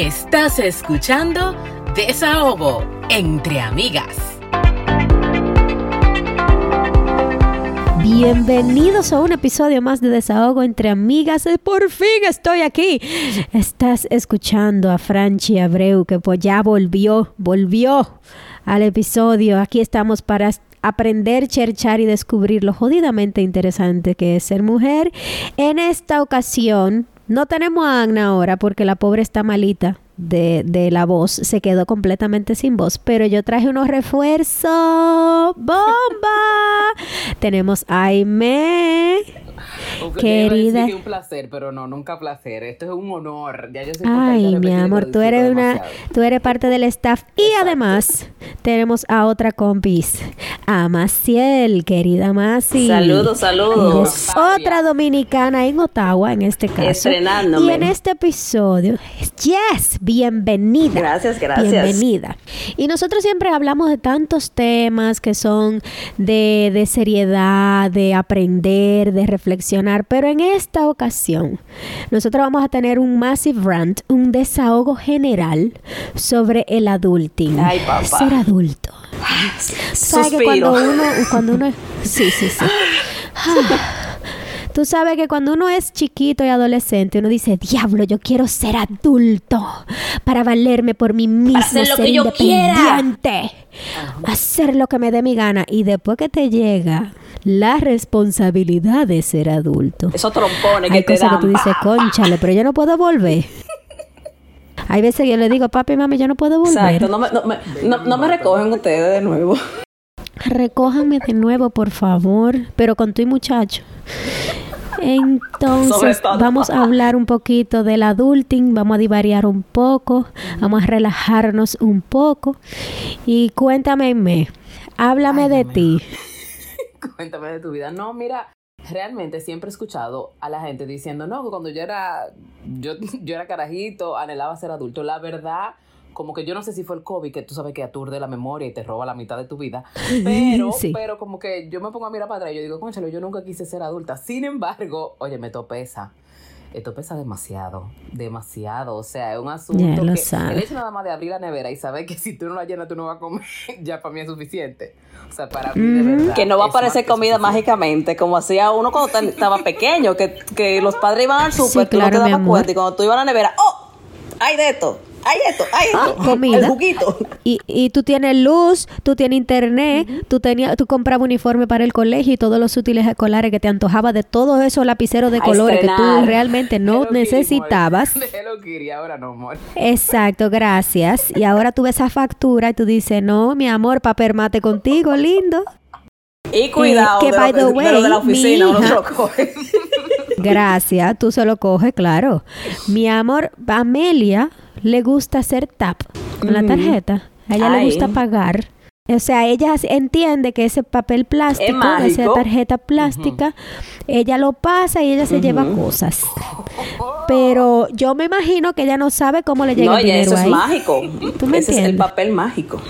Estás escuchando Desahogo entre amigas. Bienvenidos a un episodio más de Desahogo entre amigas. Por fin estoy aquí. Estás escuchando a Franchi Abreu que pues ya volvió, volvió al episodio. Aquí estamos para aprender, cherchar y descubrir lo jodidamente interesante que es ser mujer. En esta ocasión no tenemos a Agna ahora porque la pobre está malita. De, de, la voz se quedó completamente sin voz, pero yo traje unos refuerzos. ¡Bomba! Tenemos a Aime. Querida. un placer, pero no, nunca placer. Esto es un honor. Ya yo soy Ay, mi amor, tú eres una, tú eres parte del staff y además tenemos a otra compis, a Maciel, querida Masi. Saludos, saludos. otra dominicana en Ottawa, en este caso. Estrenándome. Y en este episodio, yes, bienvenida. Gracias, gracias. Bienvenida. Y nosotros siempre hablamos de tantos temas que son de, de seriedad, de aprender, de reflexionar, pero en esta ocasión nosotros vamos a tener un massive rant, un desahogo general sobre el adulting. Ay, papá. Ser adulto. ¿Sabes que cuando uno, cuando uno, sí, sí, sí. Tú sabes que cuando uno es chiquito y adolescente, uno dice, diablo, yo quiero ser adulto para valerme por mí mismo, hacer lo ser que yo independiente, hacer lo que me dé mi gana. Y después que te llega la responsabilidad de ser adulto, Esos trompones que hay te cosas que dan. tú dices, conchale, pero yo no puedo volver. Hay veces que yo le digo, papi, mami, yo no puedo volver. Exacto, no me, no, me, no, no me recogen ustedes de nuevo. Recójanme de nuevo, por favor, pero con tu muchacho. Entonces, vamos a hablar un poquito del adulting, vamos a divariar un poco, vamos a relajarnos un poco. Y cuéntame, me, háblame Ay, de ti. Cuéntame de tu vida. No, mira, realmente siempre he escuchado a la gente diciendo, no, cuando yo era, yo, yo era carajito, anhelaba ser adulto. La verdad, como que yo no sé si fue el COVID, que tú sabes que aturde la memoria y te roba la mitad de tu vida, pero, Sí. pero como que yo me pongo a mirar para atrás y yo digo, conchalo, yo nunca quise ser adulta. Sin embargo, oye, me topesa. Esto pesa demasiado, demasiado. O sea, es un asunto Ya lo que sabes. el hecho nada más de abrir la nevera y saber que si tú no la llenas tú no vas a comer, ya para mí es suficiente. O sea, para mí de verdad. Que no va a aparecer comida suficiente. mágicamente, como hacía uno cuando estaba pequeño, que, que los padres iban al súper, Sí, tú claro, no te dabas cuenta, y cuando tú ibas a la nevera, ¡oh! Hay de esto, hay esto, hay esto. Ah, comida. El juguito. Y, y tú tienes luz, tú tienes internet, tú tenías, tú comprabas uniforme para el colegio y todos los útiles escolares que te antojaba de todos esos lapiceros de A colores que tú realmente no Hello Kitty, necesitabas. amor. Hello Kitty, ahora no, amor. Exacto, gracias. Y ahora tú ves esa factura y tú dices, no, mi amor, papel mate contigo, lindo. Y cuidado, que, de, lo by the de lo de la way, mi oficina, uno se hija- lo coge. Gracias, tú se lo coges, claro. Mi amor, a Amelia le gusta hacer tap con la tarjeta. A ella le gusta pagar. O sea, ella entiende que ese papel plástico, esa tarjeta plástica, ella lo pasa y ella se lleva cosas. Pero yo me imagino que ella no sabe cómo le llega No, el ya dinero eso es ahí. mágico. ¿Tú me Ese es el papel mágico.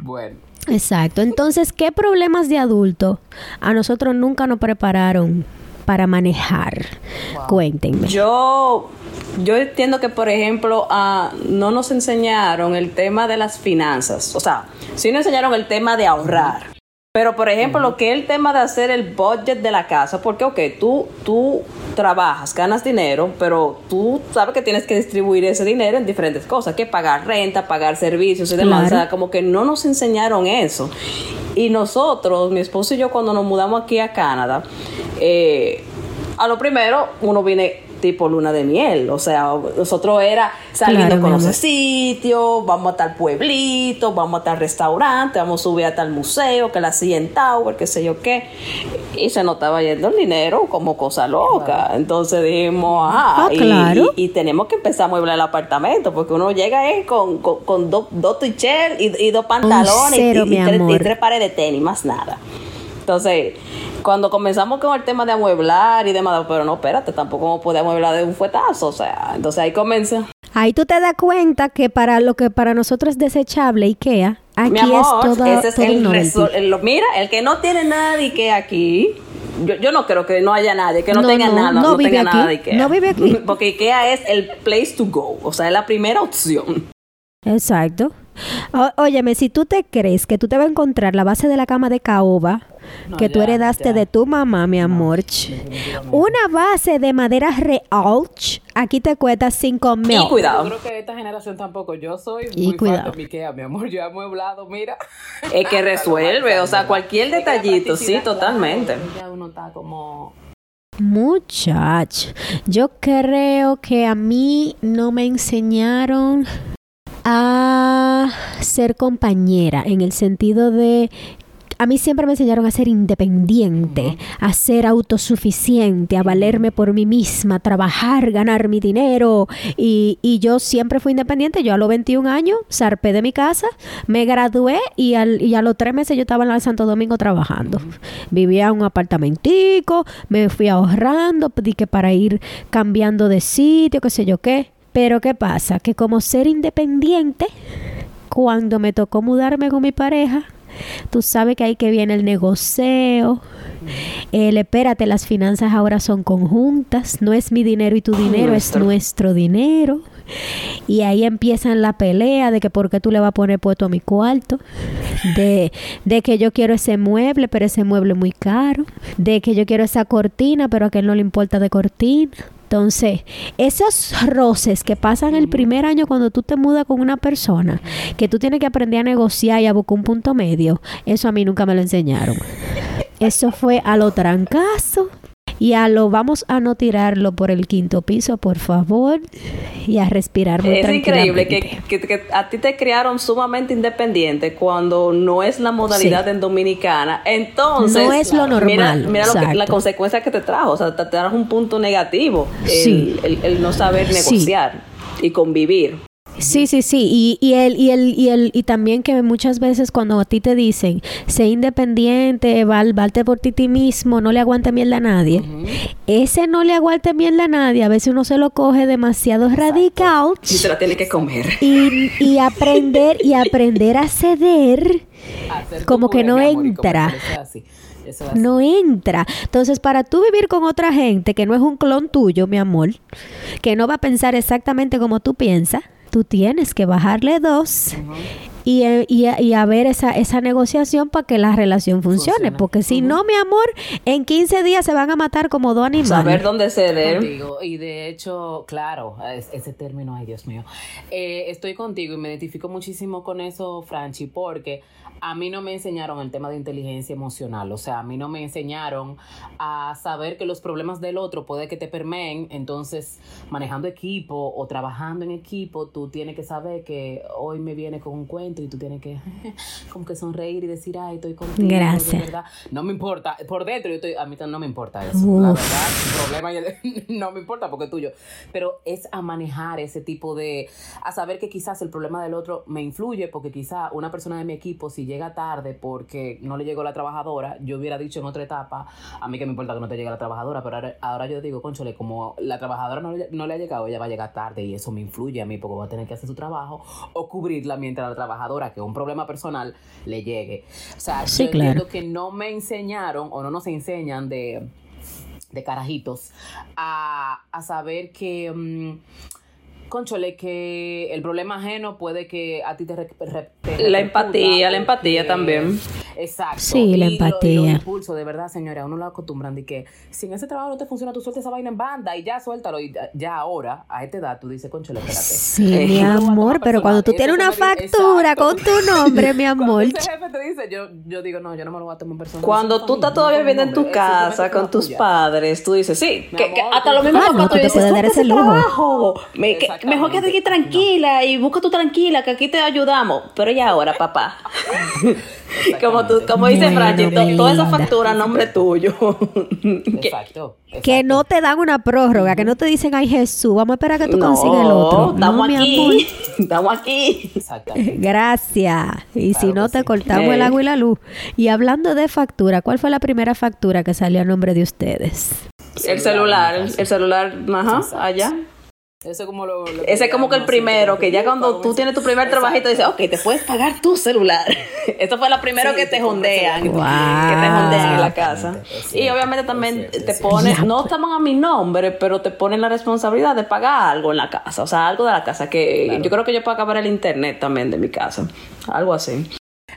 Bueno, Exacto. Entonces, ¿qué problemas de adulto a nosotros nunca nos prepararon para manejar? Cuéntenme. Yo, yo entiendo que, por ejemplo, ah, no nos enseñaron el tema de las finanzas. O sea, sí nos enseñaron el tema de ahorrar. Pero, por ejemplo, lo que es el tema de hacer el budget de la casa, porque, ok, tú, tú trabajas, ganas dinero, pero tú sabes que tienes que distribuir ese dinero en diferentes cosas, que pagar renta, pagar servicios y demás. Claro. O sea, como que no nos enseñaron eso. Y nosotros, mi esposo y yo, cuando nos mudamos aquí a Canadá, eh, a lo primero, uno viene tipo luna de miel. O sea, nosotros era saliendo Claro, con los amor. sitios, vamos a tal pueblito, vamos a tal restaurante, vamos a subir a tal museo, que la CN Tower, qué sé yo qué. Y se nos estaba yendo el dinero como cosa loca. Entonces dijimos, ajá, Ah, y, claro. y- y tenemos que empezar a mueblar el apartamento, porque uno llega ahí con, con, con dos dos t-shirts y, y dos pantalones y- cero, y, mi tres, y tres pares de tenis, más nada. Entonces, cuando comenzamos con el tema de amueblar y demás, pero no, espérate, tampoco puede amueblar de un fuetazo, o sea, entonces ahí comienza. Ahí tú te das cuenta que para lo que para nosotros es desechable IKEA, aquí Mi amor, es todo, ese es todo el, el- lo- Mira, el que no tiene nada de que aquí, yo, yo no creo que no haya nadie, que no, No, tenga no, nada, no no, vive tenga aquí, nada de Ikea. no vive aquí. Porque Ikea es el place to go, o sea, es la primera opción. Exacto. O- óyeme, si tú te crees que tú te vas a encontrar la base de la cama de caoba No, que tú heredaste ya. de tu mamá, mi amor, una base de madera real, aquí te cuesta 5 mil. Y cuidado. Yo creo que esta generación tampoco. Yo soy Y muy cuidado. fan de mi Ikea, mi amor. Yo he amueblado, mira. Es que resuelve, o sea, cualquier detallito, sí, totalmente. Ya uno está como... Muchacho, yo creo que a mí no me enseñaron a ser compañera en el sentido de a mí siempre me enseñaron a ser independiente, a ser autosuficiente, a valerme por mí misma, trabajar, ganar mi dinero. Y, y yo siempre fui independiente. Yo a los 21 años zarpé de mi casa, me gradué y, al- y a los tres meses yo estaba en la Santo Domingo trabajando. Vivía en un apartamentico, me fui ahorrando, pedí que para ir cambiando de sitio, qué sé yo qué. Pero ¿qué pasa? Que como ser independiente, cuando me tocó mudarme con mi pareja, tú sabes que ahí que viene el negocio. El espérate, las finanzas ahora son conjuntas, no es mi dinero y tu dinero, es Nuestro. dinero. Y ahí empiezan la pelea de que por qué tú le vas a poner puesto a mi cuarto, de, de que yo quiero ese mueble, pero ese mueble es muy caro, de que yo quiero esa cortina, pero a quien no le importa de cortina. Entonces, esos roces que pasan el primer año cuando tú te mudas con una persona, que tú tienes que aprender a negociar y a buscar un punto medio, eso a mí nunca me lo enseñaron. Eso fue a lo trancazo y a lo vamos a no tirarlo por el quinto piso, por favor, y a respirar muy Es increíble que, que- que a ti te criaron sumamente independiente cuando no es la modalidad Sí. en Dominicana. Entonces, No es lo mira- normal, Mira, lo que- la consecuencia que te trajo. O sea, te, te trajo un punto negativo. El, Sí. el- el no saber Sí. negociar y convivir. Sí, sí, sí. Y, y, el, y, el, y, el, y también que muchas veces cuando a ti te dicen, sé independiente, val, valte por ti, ti mismo, no le aguante mierda a nadie. Ese no le aguante mierda a nadie, a veces uno se lo coge demasiado radical Y te la tienes que comer. y, y aprender y aprender a ceder como que no amor, entra. Eso no entra. Entonces, para tú vivir con otra gente que no es un clon tuyo, mi amor, que no va a pensar exactamente como tú piensas, tú tienes que bajarle dos y, eh, y, a- y a ver esa, esa negociación para que la relación funcione. Funcione. Porque si no, mi amor, en 15 días se van a matar como dos animales. Saber dónde ceder. Contigo. Y de hecho, claro, es- ese término, ay Dios mío, Eh, estoy contigo y me identifico muchísimo con eso, Franchi, porque a mí no me enseñaron el tema de inteligencia emocional, o sea, a mí no me enseñaron a saber que los problemas del otro puede que te permeen, entonces manejando equipo o trabajando en equipo, tú tienes que saber que hoy me viene con un cuento y tú tienes que como que sonreír y decir, ay, estoy contigo, Gracias. verdad. No me importa, por dentro yo estoy, a mí no me importa eso, Uf. la verdad, el problema y el- no me importa porque es tuyo, pero es a manejar ese tipo de, a saber que quizás el problema del otro me influye porque quizá una persona de mi equipo si llega tarde porque no le llegó la trabajadora, yo hubiera dicho en otra etapa, a mí que me importa que no te llegue la trabajadora, pero ahora, ahora yo digo, conchole, como la trabajadora no, le- no le ha llegado, ella va a llegar tarde y eso me influye a mí porque va a tener que hacer su trabajo o cubrirla mientras la trabajadora, que es un problema personal, le llegue. O sea, Sí, yo claro. entiendo que no me enseñaron o no nos enseñan de, de carajitos a, a saber que, mm, conchole, que el problema ajeno puede que a ti te... re- re- te La empatía, la empatía también. Sí, Exacto. la Y lo- y empatía. los impulsos, de verdad, señora, a uno lo acostumbran de que si en ese trabajo no te funciona, tú sueltas esa vaina en banda y ya suéltalo. Y ya- ya ahora, a esta edad, tú dices, conchole, espérate. Sí, Eh, mi lo amor, pero cuando tú tienes una factura Exacto. con tu nombre, mi Cuando amor. ese jefe te dice, yo, yo digo, no, yo no me lo voy a tomar personal. Cuando Eso tú es estás todavía no viviendo en tu es casa con tus tuya. padres, tú dices, sí, Mi que, amor, que hasta tú- los mismos Ah, no, papás tú te puedes dar "Suelta ese lujo". Me- que-. Mejor quédate aquí tranquila y busca tú tranquila, que aquí te ayudamos. Pero ya ahora, papá. como tú, como dice Bueno, Franchi, to- toda esa factura a nombre tuyo. Que- Exacto. Que no te dan una prórroga, que no te dicen, ay Jesús, vamos a esperar a que tú no, consigas el otro. estamos no, aquí. Estamos aquí. Exactamente. Gracias. Y si no, te sí. cortamos el Eh. agua y la luz. Y hablando de factura, ¿cuál fue la primera factura que salió a nombre de ustedes? El celular, el celular, ajá, allá. Eso es como lo, lo Ese es como que el primero, que ya cuando tú tienes tu primer trabajito, dices, ok, te puedes pagar tu celular. Esto fue lo primero Sí, que te jondean, que tú Wow. que te jondean en la casa. Y obviamente también cierto, te ponen, no estaban a mi nombre, pero te ponen la responsabilidad de pagar algo en la casa, o sea, algo de la casa, que Claro. yo creo que yo puedo acabar el internet también de mi casa, algo así.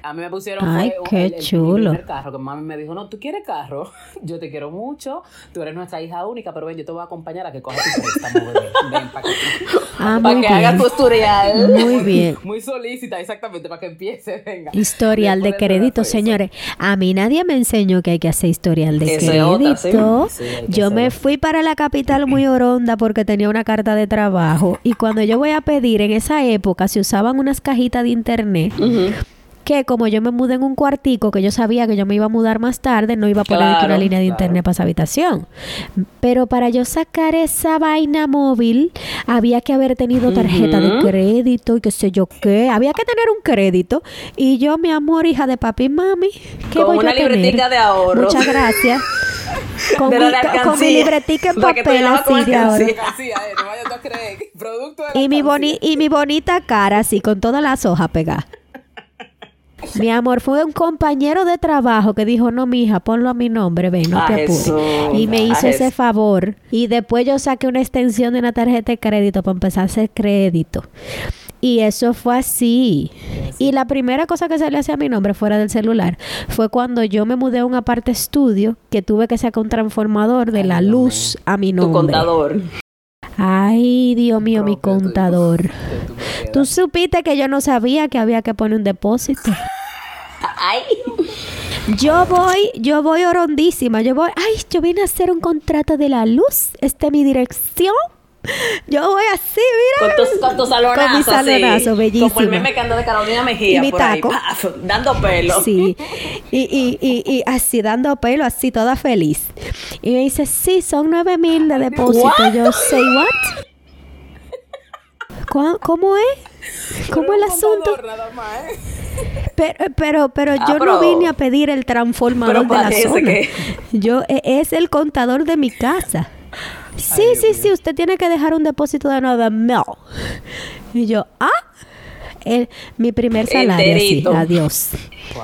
A mí me pusieron Ay, fue qué el- el- chulo. primer carro, que mami me dijo, no, tú quieres carro, yo te quiero mucho, tú eres nuestra hija única, pero ven, yo te voy a acompañar a que cojas tu préstamo, bebé. Ven, para que, Ah, Para que hagas tu historial. Muy bien. muy solícita, exactamente, para que empiece, venga. Historial de crédito, señores. A mí nadie me enseñó que hay que hacer historial de otra, sí. crédito. Sí, yo me fui para la capital muy oronda porque tenía una carta de trabajo y cuando yo voy a pedir en esa época se usaban unas cajitas de internet. Que como yo me mudé en un cuartico que yo sabía que yo me iba a mudar más tarde, no iba a poner aquí una línea de claro. internet para esa habitación. Pero para yo sacar esa vaina móvil, había que haber tenido tarjeta de crédito y qué sé yo qué. Había que tener un crédito. Y yo, mi amor, hija de papi y mami, ¿qué Con voy una a tener? libretica de ahorro. Muchas gracias. Con, mi, con mi libretica en papel así de ahorro. alcancía. Alcancía, no vayas tú a creer. Producto de la Y mi, boni y mi bonita cara así, con todas las hojas pegadas. Mi amor, fue un compañero de trabajo que dijo, no, mija, ponlo a mi nombre, ven, no te apures. Y me hizo ese favor. Y después yo saqué una extensión de una tarjeta de crédito para empezar a hacer crédito. Y eso fue así. Y la primera cosa que salió hacia mi nombre fuera del celular fue cuando yo me mudé a un aparte estudio que tuve que sacar un transformador de la luz a mi Tu nombre. contador. Ay, Dios mío, mi contador. Tú supiste que yo no sabía que había que poner un depósito. Ay. Yo voy, yo voy orondísima. Yo voy, ay, yo vine a hacer un contrato de la luz. Esta es mi dirección. Yo voy así, mira. Con tus, con tus salonazo, Con mi salonazo, así. bellísima. Como el meme que anda de Carolina Mejía Y mi por ahí, taco. paf, dando pelo. Sí. Y, y, y, y así dando pelo, así toda feliz. Y me dice, sí, son nueve mil de depósito. What? Yo, say what? ¿Cuá- ¿Cómo es? ¿Cómo el un asunto? nada más, ¿eh? Pero, pero, pero Ah, yo no vine a pedir el transformador pero de la zona. que- Yo e- es el contador de mi casa. Sí, Ay, sí, sí, usted tiene que dejar un depósito de nueve mil. Y yo, ah, el- mi primer salario, sí, adiós. Wow.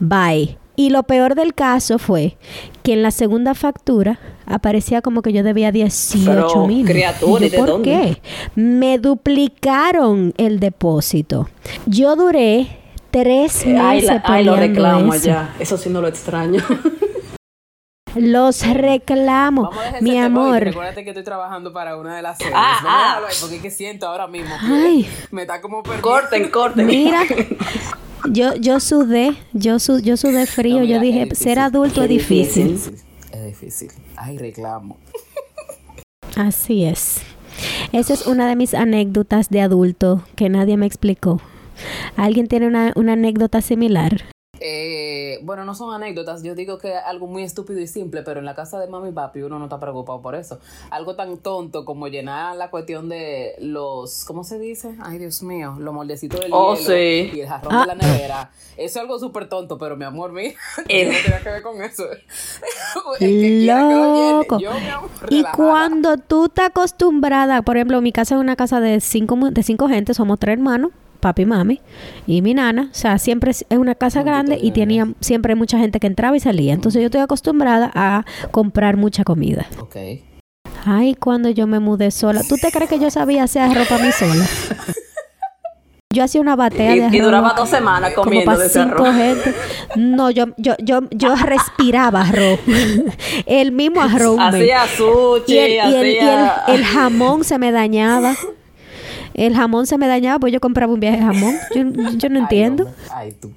Bye. Y lo peor del caso fue que en la segunda factura aparecía como que yo debía 18 Pero, mil. criatura, ¿y de ¿por dónde? qué? Me duplicaron el depósito. Yo duré tres meses Ay, la- ay, lo reclamo eso. ya. Eso sí no lo extraño. Los reclamo. Vamos a dejar ese Mi tema, amor. Recuérdate que estoy trabajando para una de las series. Ah, a ah. ahí, porque es que siento ahora mismo Ay. me está como perdiendo. corten, corten. Mira, yo, yo sudé, yo, su- yo sudé frío. No, mira, yo dije, es difícil. ser adulto es Es difícil. difícil. Es difícil. Ay, reclamo. Así es. Esa es una de mis anécdotas de adulto que nadie me explicó. ¿Alguien tiene una, una anécdota similar? Eh, bueno, no son anécdotas, yo digo que es algo muy estúpido y simple, pero en la casa de mami y papi uno no está preocupado por eso. Algo tan tonto como llenar la cuestión de los, ¿cómo se dice? Ay, Dios mío, los moldecitos del Oh, hielo sí. y el jarrón Ah. de la nevera. Eso es algo súper tonto, pero mi amor, mira, El- no tenía que ver con eso. El que quiera que lo llene. Loco. Yo, mi amor, Y cuando tú estás acostumbrada, por ejemplo, mi casa es una casa de cinco, mu- de cinco gente, somos tres hermanos, papi, mami y mi nana. O sea, siempre es una casa grande y tenía siempre mucha gente que entraba y salía. Entonces yo estoy acostumbrada a comprar mucha comida. Ok. Ay, cuando yo me mudé sola. ¿Tú te crees que yo sabía hacer arroz para mí sola? Yo hacía una batea de arroz. y duraba dos semanas como comiendo para de ese cinco arroz. gente. No, yo, yo, yo, yo respiraba arroz. el mismo arroz. Hacía sushi, y el, y el- y hacía... el- el jamón se me dañaba. El jamón se me dañaba, pues yo compraba un viaje de jamón. Yo, yo no entiendo. Ay, tú.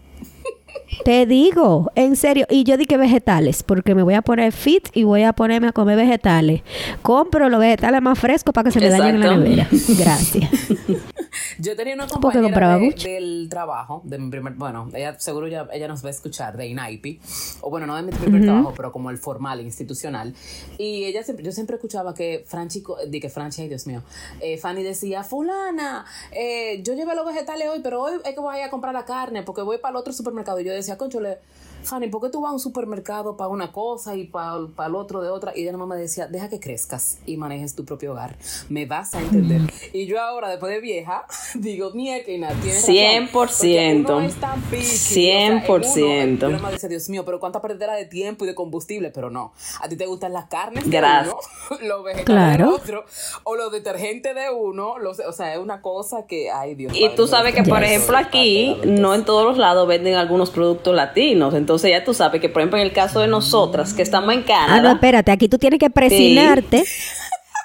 Te digo, en serio. Y yo dije vegetales, porque me voy a poner fit y voy a ponerme a comer vegetales. Compro los vegetales más frescos para que se me dañen en la nevera. Gracias. Yo tenía una ¿Por qué compañera de- del trabajo, de mi primer, bueno, ella seguro ya, ella nos va a escuchar, de INAIPI, o bueno, no de mi primer trabajo, pero como el formal, institucional. Y ella siempre, yo siempre escuchaba que Franchi, di que Franchi, ay Dios mío, eh, Fanny decía, fulana, eh, yo llevé los vegetales hoy, pero hoy es que voy a ir a comprar la carne porque voy para el otro supermercado. Y yo decía, conchole, Fanny, ¿por qué tú vas a un supermercado para una cosa y para el otro de otra? Y ella mamá me decía, deja que crezcas y manejes tu propio hogar. Me vas a entender. Y yo ahora, después de vieja, digo, mierda, tienes 100%. Razón, no es tan picky. 100%. O sea, uno, yo dice, Dios mío, pero cuánta perdera de tiempo y de combustible. Pero no, a ti te gustan las carnes de uno, los vegetales claro. de otro, o los detergentes de uno. Los, o sea, es una cosa que, ay Dios Y tú sabes que, por ejemplo, aquí, no en todos los lados venden algunos productos latinos. Entonces ya tú sabes que, por ejemplo, en el caso de nosotras, que estamos en Canadá. Ah, no, espérate, aquí tú tienes que presionarte.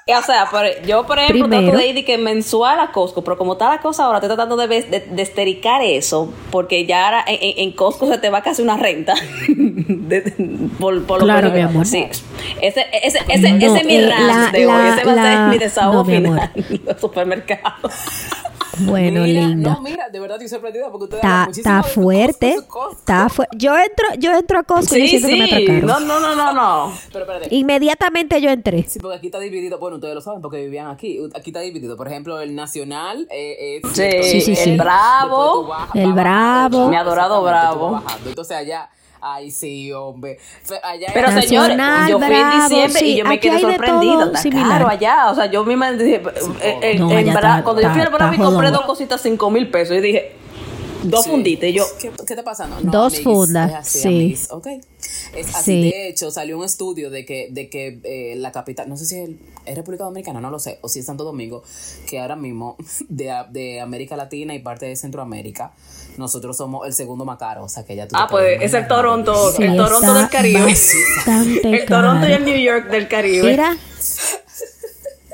O sea, yo, por ejemplo, trato de ir que mensual a Costco, pero como está la cosa ahora, estoy tratando de, de, estericar eso, porque ya ahora en, Costco se te va casi una renta. por, por claro, mi amor. Sí. Ese, ese, ese, ese es mi eh, de hoy. Ese va a ser mi desahogo final en los supermercados. Bueno, linda. No, mira, de verdad estoy sorprendida porque ustedes Está, está fuerte. Está fuerte. Yo entro, yo entro a Costco sí, y siento sí. que me atracaron. No, no, no, no, no. Pero espérate. Inmediatamente yo entré. Sí, porque aquí está dividido. Bueno, ustedes lo saben porque vivían aquí. Aquí está dividido. Por ejemplo, el Nacional eh, es. Sí, sí, sí, El Bravo. el Bravo. Mi adorado Bravo. Entonces allá Ay, sí, hombre. Allá Pero señores, yo fui en diciembre y yo me quedé sorprendida. Está caro allá. O sea, yo misma dije, eh, eh, en, en cuando yo fui al Bravo y compré dos cositas, cinco mil pesos, y dije, dos sí. funditas. Y yo, ¿Qué, ¿qué está pasando? No, dos amiguis, fundas, así, sí. Amiguis, okay. Es así, sí. de hecho, salió un estudio de que, de que eh, la capital, no sé si es, es, República Dominicana, no lo sé, o si es Santo Domingo, que ahora mismo de, de América Latina y parte de Centroamérica, nosotros somos el segundo más caro, o sea que ya tú Ah, pues es el Toronto, sí, el Toronto del Caribe. el Toronto y el New York del Caribe. Mira.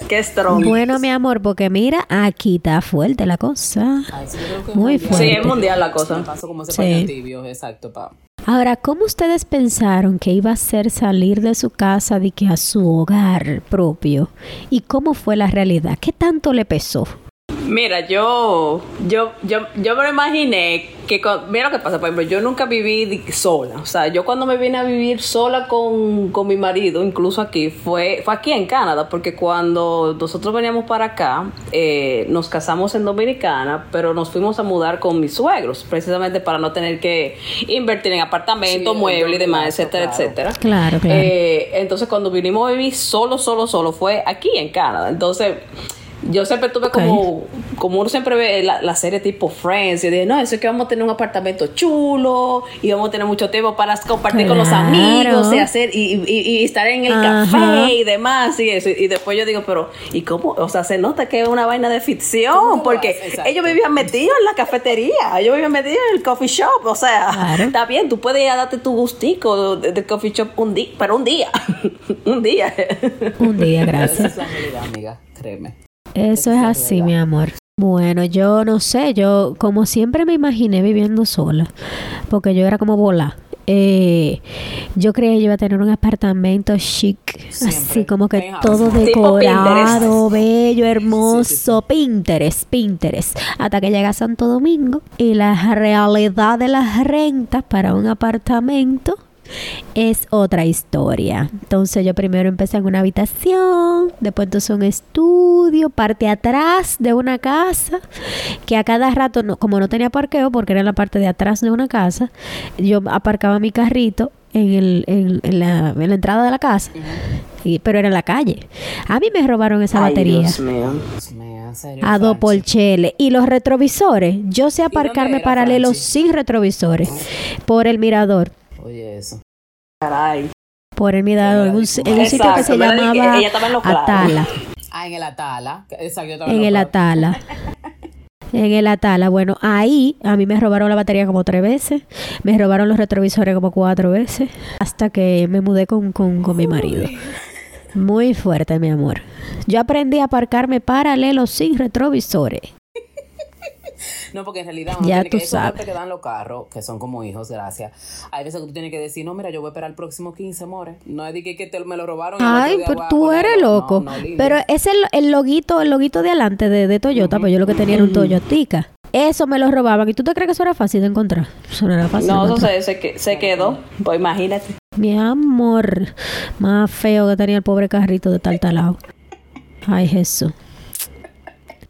Qué strong. Bueno, mi amor, porque mira, aquí está fuerte la cosa. Ay, sí, yo Muy mundial. fuerte. Sí, es mundial la cosa. Paso como ese Sí. tibio, exacto, pa. Ahora, ¿cómo ustedes pensaron que iba a ser salir de su casa de que a su hogar propio? ¿Y cómo fue la realidad? ¿Qué tanto le pesó? Mira, yo, yo, yo, yo me lo imaginé que, con, mira lo que pasa, por ejemplo, yo nunca viví sola, o sea, yo cuando me vine a vivir sola con, con mi marido, incluso aquí, fue, fue aquí en Canadá, porque cuando nosotros veníamos para acá, eh, nos casamos en Dominicana, pero nos fuimos a mudar con mis suegros, precisamente para no tener que invertir en apartamentos, Sí, muebles y demás, etcétera, claro. etcétera. Claro, claro. Eh, entonces, cuando vinimos a vivir solo, solo, solo, fue aquí en Canadá. Entonces, yo siempre tuve como, como uno siempre ve la, la serie tipo Friends, y dije, no, eso es que vamos a tener un apartamento chulo y vamos a tener mucho tiempo para compartir con los amigos y hacer y, y- y estar en el Ajá. café y demás y eso. Y después yo digo, pero ¿y cómo? O sea, se nota que es una vaina de ¿Cómo ficción porque ellos vivían metidos en la cafetería, ellos vivían metidos en el coffee shop, o sea, Claro. está bien, tú puedes ir a darte tu gustico del de coffee shop un día, pero un día, un día. Un día, Esa gracias. es la realidad, amiga, créeme. Eso es así, mi amor. Bueno, yo no sé, yo como siempre me imaginé viviendo sola, porque yo era como bola. Eh, yo creía que iba a tener un apartamento chic, así como que todo decorado, bello, hermoso, Sí, sí, sí. Pinterest, Pinterest, hasta que llega Santo Domingo y la realidad de las rentas para un apartamento es otra historia. Entonces yo primero empecé en una habitación, después entonces un estudio, parte atrás de una casa, que a cada rato, no- como no tenía parqueo, porque era en la parte de atrás de una casa, yo aparcaba mi carrito en, el, en, en la, en la entrada de la casa, y- pero era en la calle. A mí me robaron esa Ay, batería. Dios mío. Dios mío, en serio, A dos porcheles. Y los retrovisores. Yo sé aparcarme paralelo sin retrovisores. Por el mirador. Oye, eso. Caray. Por el mirador. En un, en un sitio que se llamaba. Atala. Ah, en el Atala. Exacto, En el. Atala. En el Atala. Bueno, ahí a mí me robaron la batería como tres veces. Me robaron los retrovisores como cuatro veces. Hasta que me mudé con, con, con mi marido. Muy fuerte, mi amor. Yo aprendí a aparcarme paralelo sin retrovisores. No, porque en realidad uno Ya tiene tú que, sabes. que dan los carros, que son como hijos, gracias. Hay veces que tú tienes que decir, no, mira, yo voy a esperar el próximo 15, more. No es de que, que te, me lo robaron. Ay, día pero tú eres loco. No, no, pero es el, el loguito, el loguito de adelante de, de Toyota, pues yo lo que tenía era un Toyotica. Eso me lo robaban. ¿Y tú te crees que eso era fácil de encontrar? Eso no era fácil. de No, eso se, se, se quedó. Pues imagínate. Mi amor, más feo que tenía el pobre carrito de tal talado. Ay, Jesús.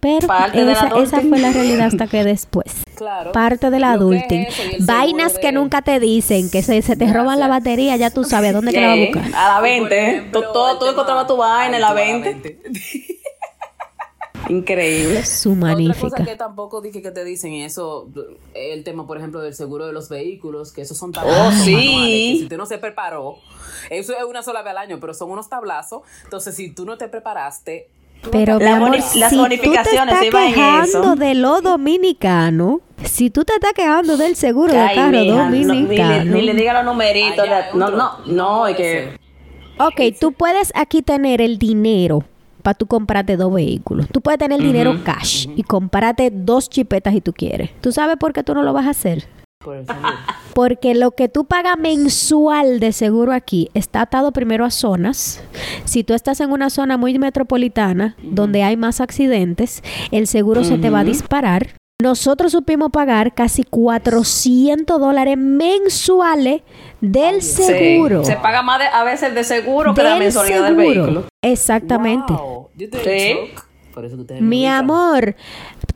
Pero Parte esa, fue la realidad hasta que después. Claro. Parte del es adulting. el Vainas que de- nunca te dicen, que se, se te roban la batería, ya tú sabes a dónde que la vas a Eh, buscar. a la Por 20. ejemplo, Tú, todo, tú tema- encontrabas tu vaina en la tú a 20. Increíble. Su Otra magnífica. cosa que tampoco dije que te dicen eso, el tema, por ejemplo, del seguro de los vehículos, que esos son tablazos Oh, sí. manuales, que si usted no se preparó, eso es una sola vez al año, pero son unos tablazos. Entonces, si tú no te preparaste, Pero mi amor, las si tú te bonificaciones estás quejando de lo dominicano, si tú te estás quejando del seguro de Ay, carro mija, no, ni, le, dominicano, ni le diga los numeritos. Ay, no, no, No y que. ok, tú puedes aquí tener el dinero para tú comprarte dos vehículos. Tú puedes tener el dinero cash y comprarte dos chipetas si tú quieres. ¿Tú sabes por qué tú no lo vas a hacer? Por el seguro. Porque lo que tú pagas mensual de seguro aquí está atado primero a zonas. Si tú estás en una zona muy metropolitana donde hay más accidentes, el seguro se te va a disparar. Nosotros supimos pagar casi 400 dólares mensuales del Sí, seguro. Se paga más de- a veces de seguro que la mensualidad del seguro. vehículo. Exactamente. Wow, Sí. Por eso Mi amor,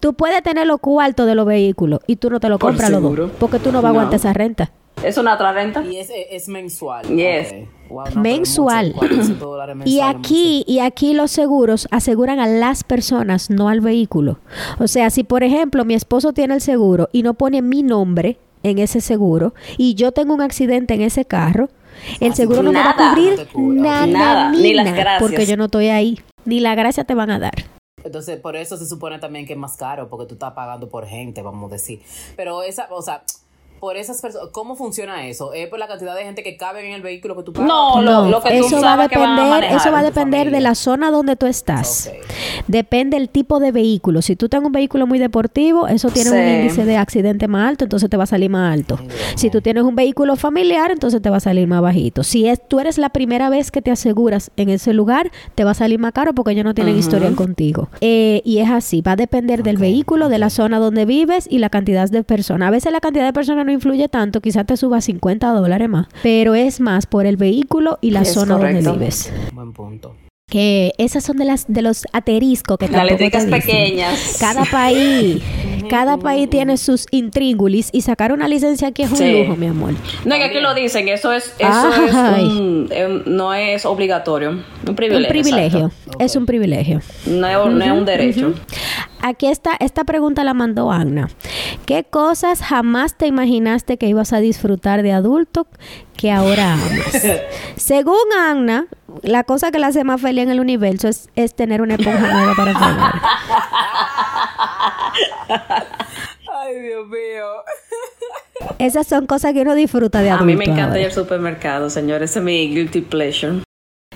tú puedes tener los cuartos de los vehículos y tú no te lo Por compras los dos, porque tú no vas a No. aguantar esa renta. ¿Es una otra renta? Y es, es mensual. Yes. Wow, no, mensual. mucho, 400 dólares Y aquí, y aquí los seguros aseguran a las personas, no al vehículo. O sea, si por ejemplo mi esposo tiene el seguro y no pone mi nombre en ese seguro y yo tengo un accidente en ese carro, el seguro no me va a cubrir No nada, Nada, ni las gracias. porque yo no estoy ahí. Ni la gracia te van a dar. Entonces, por eso se supone también que es más caro, porque tú estás pagando por gente, vamos a decir. Pero esa, o sea, por esas personas, ¿cómo funciona eso? ¿Es por la cantidad de gente que cabe en el vehículo que tú pagas? No, lo, No, lo que tú eso va a sabes que van a depender, manejar. eso va a depender de la zona donde tú estás. Depende el tipo de vehículo. Si tú tienes un vehículo muy deportivo, eso tiene un índice de accidente más alto, entonces te va a salir más alto. Si tú tienes un vehículo familiar, entonces te va a salir más bajito. Si es, tú eres la primera vez que te aseguras en ese lugar, te va a salir más caro porque ellos no tienen historial contigo. Eh, y es así, va a depender del vehículo, de la zona donde vives y la cantidad de personas. A veces la cantidad de personas no influye tanto, quizás te suba 50 dólares más, pero es más por el vehículo y la Es zona correcto. donde vives. Buen punto. Que esas son de las de los ateriscos que Las letricas pequeñas. Cada país, cada país tiene sus intríngulis y sacar una licencia aquí es un Sí. lujo, mi amor. No, que aquí lo dicen, eso es, eso es un- em, no es obligatorio, un privilegio. Un privilegio, es un privilegio. No es, no es un derecho. Aquí está, esta pregunta la mandó Agna. ¿Qué cosas jamás te imaginaste que ibas a disfrutar de adulto que ahora amas? Según Agna, la cosa que la hace más feliz en el universo es, es tener una esponja nueva para fregar. Ay, Dios mío. Esas son cosas que uno disfruta de A adulto. mí me encanta ahora. ir al supermercado, señores, ese es mi guilty pleasure.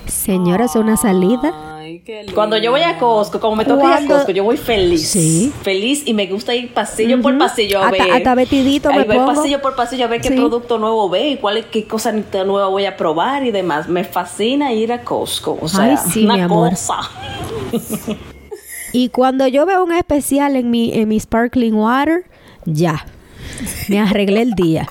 Señora, es una salida. Ay, qué lindo. Cuando yo voy a Costco, como me toca ir a Costco, yo voy feliz. Sí. Feliz y me gusta ir pasillo por pasillo a Hasta- ver. hasta vestidito me pongo. pasillo por pasillo a ver qué Sí. producto nuevo ve y cuál qué cosa nueva voy a probar y demás. Me fascina ir a Costco. O sea, Ay, sí, una mi amor. cosa. Y cuando yo veo un especial en mi, en mi sparkling water, ya. Me arreglé el día.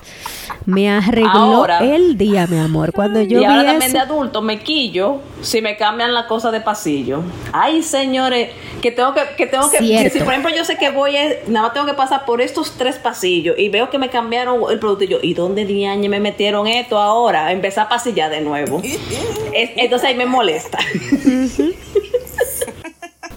Me arregló Ahora. el día, mi amor. Cuando yo y ahora también de adulto me quillo si me cambian la cosa de pasillo. Ay, señores, que tengo que, que tengo que, que si por ejemplo yo sé que voy, a- nada más tengo que pasar por estos tres pasillos y veo que me cambiaron el producto y yo, ¿y dónde diañe me metieron esto ahora? Empezar a pasillar de nuevo. Es- entonces ahí me molesta.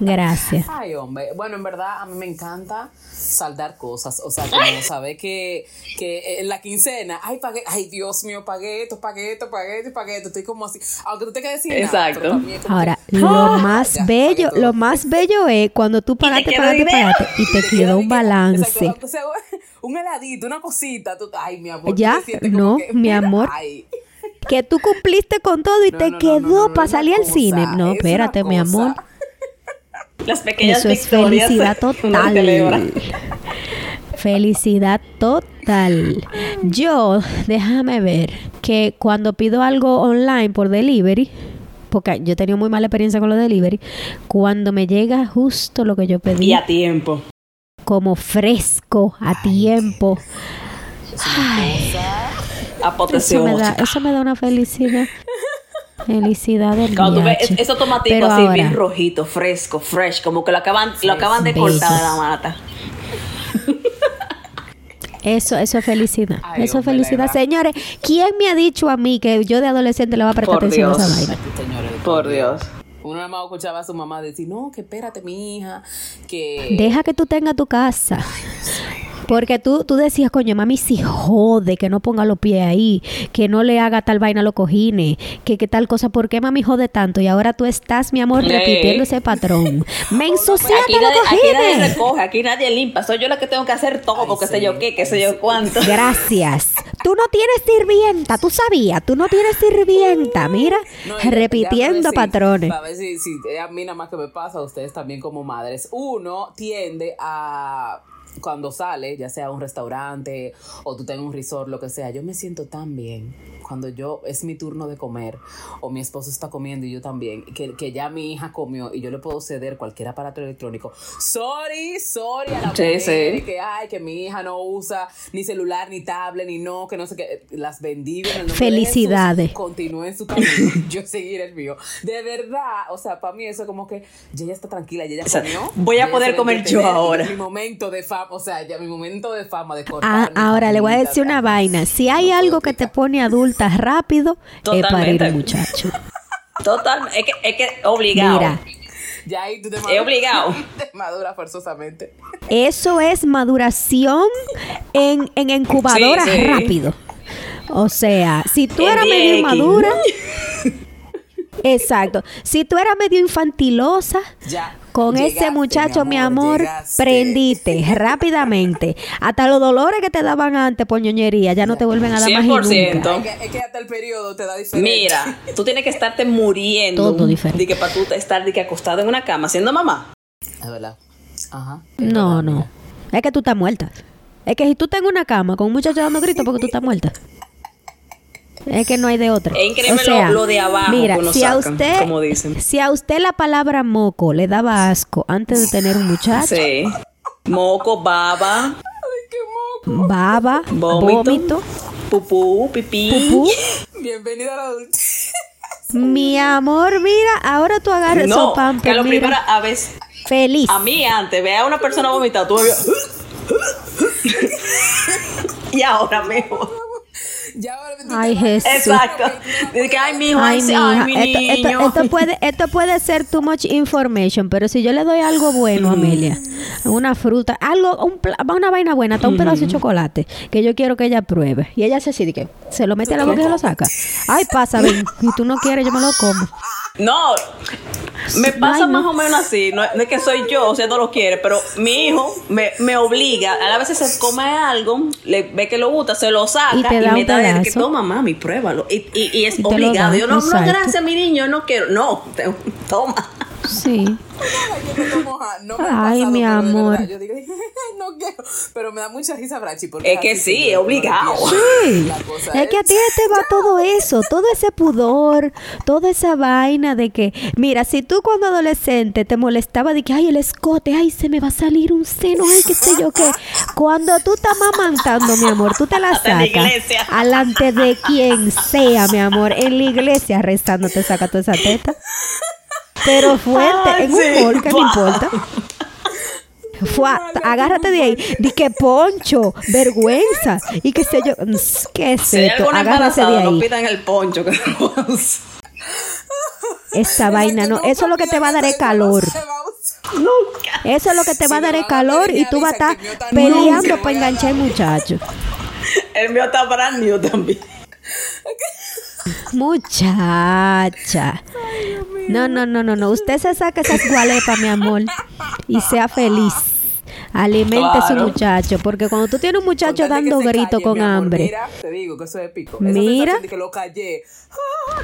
Gracias. Ay, hombre. Bueno, en verdad, a mí me encanta saldar cosas. O sea, como saber que, que en la quincena, ay, pagué, ay, Dios mío, pagué esto, pagué esto, pagué esto, pagué esto. Estoy como así. Aunque tú te quedes sin nada, Exacto. pero también es como Ahora, que, lo ah, más ya, bello, lo más bello es cuando tú pagaste, pagaste, pagaste y te quedó un balance. Exacto, o sea, un heladito, una cosita. tú- ay, mi amor. Ya, te no, que, mi mira, amor. ay. Que tú cumpliste con todo y No, te no, quedó no, no, no, para salir al cine. No, es espérate, mi amor. Las pequeñas Eso es felicidad total. Felicidad total. Yo, déjame ver, que cuando pido algo online por delivery, porque yo he tenido muy mala experiencia con los delivery, cuando me llega justo lo que yo pedí, Y a tiempo. como fresco, a tiempo, A eso me, da, eso me da una felicidad. Felicidades, Cuando tú ves Liache. es- esos tomaticos Pero así ahora, bien rojitos, fresco, fresh, como que lo acaban, lo acaban de Besos. cortar de la mata. Eso, eso es felicidad. Ay, eso es felicidad. Señores, ¿quién me ha dicho a mí que yo de adolescente le voy a prestar Por atención a esa vaina? Por Dios. Uno nada más escuchaba a su mamá decir, no, que espérate, mi hija, que... Deja que tú tengas tu casa. Porque tú, tú decías, coño, mami, si jode que no ponga los pies ahí, que no le haga tal vaina a los cojines, que, que tal cosa. ¿Por qué mami jode tanto? Y ahora tú estás, mi amor, repitiendo ese patrón. Me ensuciaste Aquí los nadie, aquí nadie cojines. recoge, aquí nadie limpia. Soy yo la que tengo que hacer todo, qué sé yo qué, qué sé yo cuánto. Gracias. Tú no tienes sirvienta, tú sabías, tú no tienes sirvienta, mira, No, y repitiendo si- patrones. A ver si, si a mí nada más que me pasa, a ustedes también como madres. Uno tiende a cuando sale, ya sea a un restaurante o tú tengas un resort, lo que sea, yo me siento tan bien cuando yo es mi turno de comer o mi esposo está comiendo y yo también, que, que ya mi hija comió y yo le puedo ceder cualquier aparato electrónico. Sorry, sorry a la Sí, sí. que ay, que mi hija no usa ni celular, ni tablet, ni no, que no sé qué, las bendigo en el nombre de Felicidades. Continúen su camino, yo seguir el mío. De verdad, o sea, para mí eso como que ya ella está tranquila, ya sea, comió. voy a ya poder comer yo ahora. Mi momento de fama, o sea, ya mi momento de fama de Ah, cortar. mi ahora le voy a decir una vaina. Si hay No algo que te pone adulta rápido, es para ir Totalmente. muchacho. Total, es que, es que obligado. Mira, Ya ahí tú te Es obligado. Te madura forzosamente. eso es maduración en, en incubadora Sí, sí. rápido. O sea, si tú eras medio 10X. inmadura, exacto. Si tú eras medio infantilosa, Ya. Con ese muchacho, mi amor, llegaste. prendiste rápidamente. Hasta los dolores que te daban antes por ñoñería ya no te vuelven a dar más y 100%. nunca. Es que, es que hasta el periodo te da diferente. Mira, tú tienes que estarte muriendo. Todo diferente. De que para tú estar de que acostado en una cama siendo mamá. Es verdad. Ajá. No, no. Es que tú estás muerta. Es que si tú estás en una cama con un muchacho dando gritos porque tú estás muerta. Es que no hay de otra. Es increíble O sea, lo- lo de abajo Mira, que si a usted, como dicen. si a usted la palabra moco le daba asco antes de tener un muchacho, Sí. Moco, baba, baba, Vómito. vómito, pupú, pipí. pupú, Bienvenido a la mi amor, mira, ahora tú agarras No, esos pampers, que lo mira, primero, a veces, feliz. a mí antes, ve a una persona vomitar, tú me veías- y ahora mejor. Ya ahora Ay, Jesús. Exacto. Dice que, ay, mi hijo, ay, mi esto, niño. esto puede, esto puede ser too much information, pero si yo le doy algo bueno a Amelia, una fruta, algo, un una vaina buena, hasta un pedazo de chocolate, que yo quiero que ella pruebe, y ella se así, que se lo mete a la boca y se lo saca. Ay, pasa, ven, y tú no quieres, yo me lo como. No, me pasa Ay, no. más o menos así. No, no es que soy yo, o sea, no lo quiere, pero mi hijo me, me obliga. A veces se come algo, le ve que lo gusta, se lo saca Y y, te da me un da de que toma, mami, pruébalo. Y, y, y es Y obligado. da, yo no, no, exacto. gracias, mi niño, no quiero. No, te- toma. Sí. Ah, no me ha Ay, pasado, mi amor. verdad, Yo digo, no quiero. Pero me da mucha risa, Brachi. Porque Es que sí, es obligado. Sí. Es que a ti te va todo eso, todo ese pudor, toda esa vaina de que, mira, si tú cuando adolescente te molestaba de que, ay, el escote, ay, se me va a salir un seno, ay, qué sé yo qué. Cuando tú estás mamantando, mi amor, tú te la Hasta en la sacas. iglesia. Alante de quien sea, mi amor, en la iglesia rezando te saca toda esa teta. Pero fuerte, Ah, en sí. un mall, ¿qué me importa? Fua, agárrate de ahí. Di que poncho, vergüenza. Y qué sé yo. ¿Qué es esto? Agárrate de embarazada, no ahí. pidan el poncho. Que no. Esa vaina, no. Eso es lo que te va a dar es calor. Nunca. Eso es lo que te va a dar a calor y tú vas a estar peleando para enganchar al muchacho. El mío está brand new también. Muchacha. No, no, no, no, no. Usted se saca esas gualepas, mi amor, y sea feliz. Alimente a su muchacho, porque cuando tú tienes un muchacho dando grito calle, con mi amor. hambre, Mira, te digo que eso es épico. Esa Mira. sensación de que lo callé.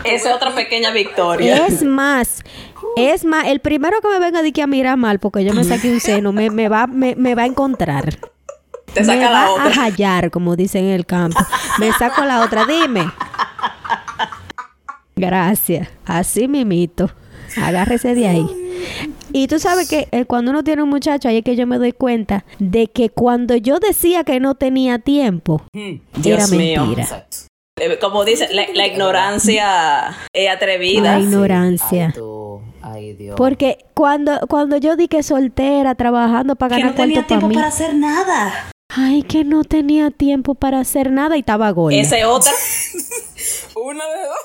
Esa es otra pequeña victoria. Es más, es más, el primero que me venga de que a mirar mal porque yo me saqué un seno, me, me va, me, me va a encontrar. Te me saca va la a otra. hallar, como dicen en el campo. Me saco la otra, dime. Gracias. Así mimito. Agárrese de ahí. Y tú sabes que eh, cuando uno tiene un muchacho, ahí es que yo me doy cuenta de que cuando yo decía que no tenía tiempo, Dios era mentira. Eh, Como dice, la, la ignorancia es atrevida. La ignorancia. Ay, tú. Ay, Dios. Porque cuando, cuando yo di que soltera, trabajando para que ganar no tenía para tiempo mí. para hacer nada. Ay, que no tenía tiempo para hacer nada y estaba gorda. Esa es otra. Una de dos.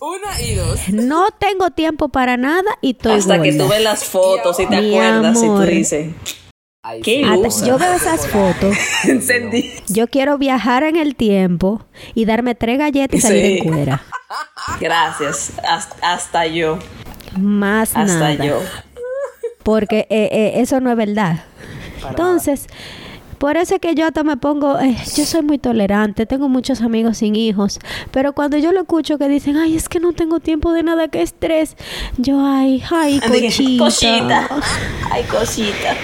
Una y dos. No tengo tiempo para nada y estoy Hasta que tú ves las fotos y te Mi acuerdas y tú dices, Ay, ¿Qué. Hasta- yo veo esas fotos. encendí. Yo quiero viajar en el tiempo y darme tres galletas y salir Sí. en cuera. Gracias. Hasta, hasta yo. Más Hasta nada. yo. Porque eh, eh, eso no es verdad. Entonces, por eso es que yo hasta me pongo, eh, yo soy muy tolerante, tengo muchos amigos sin hijos, pero cuando yo lo escucho que dicen, ay, es que no tengo tiempo de nada, qué estrés, yo, ay, ay, cochita. Cosita. Ay, cosita.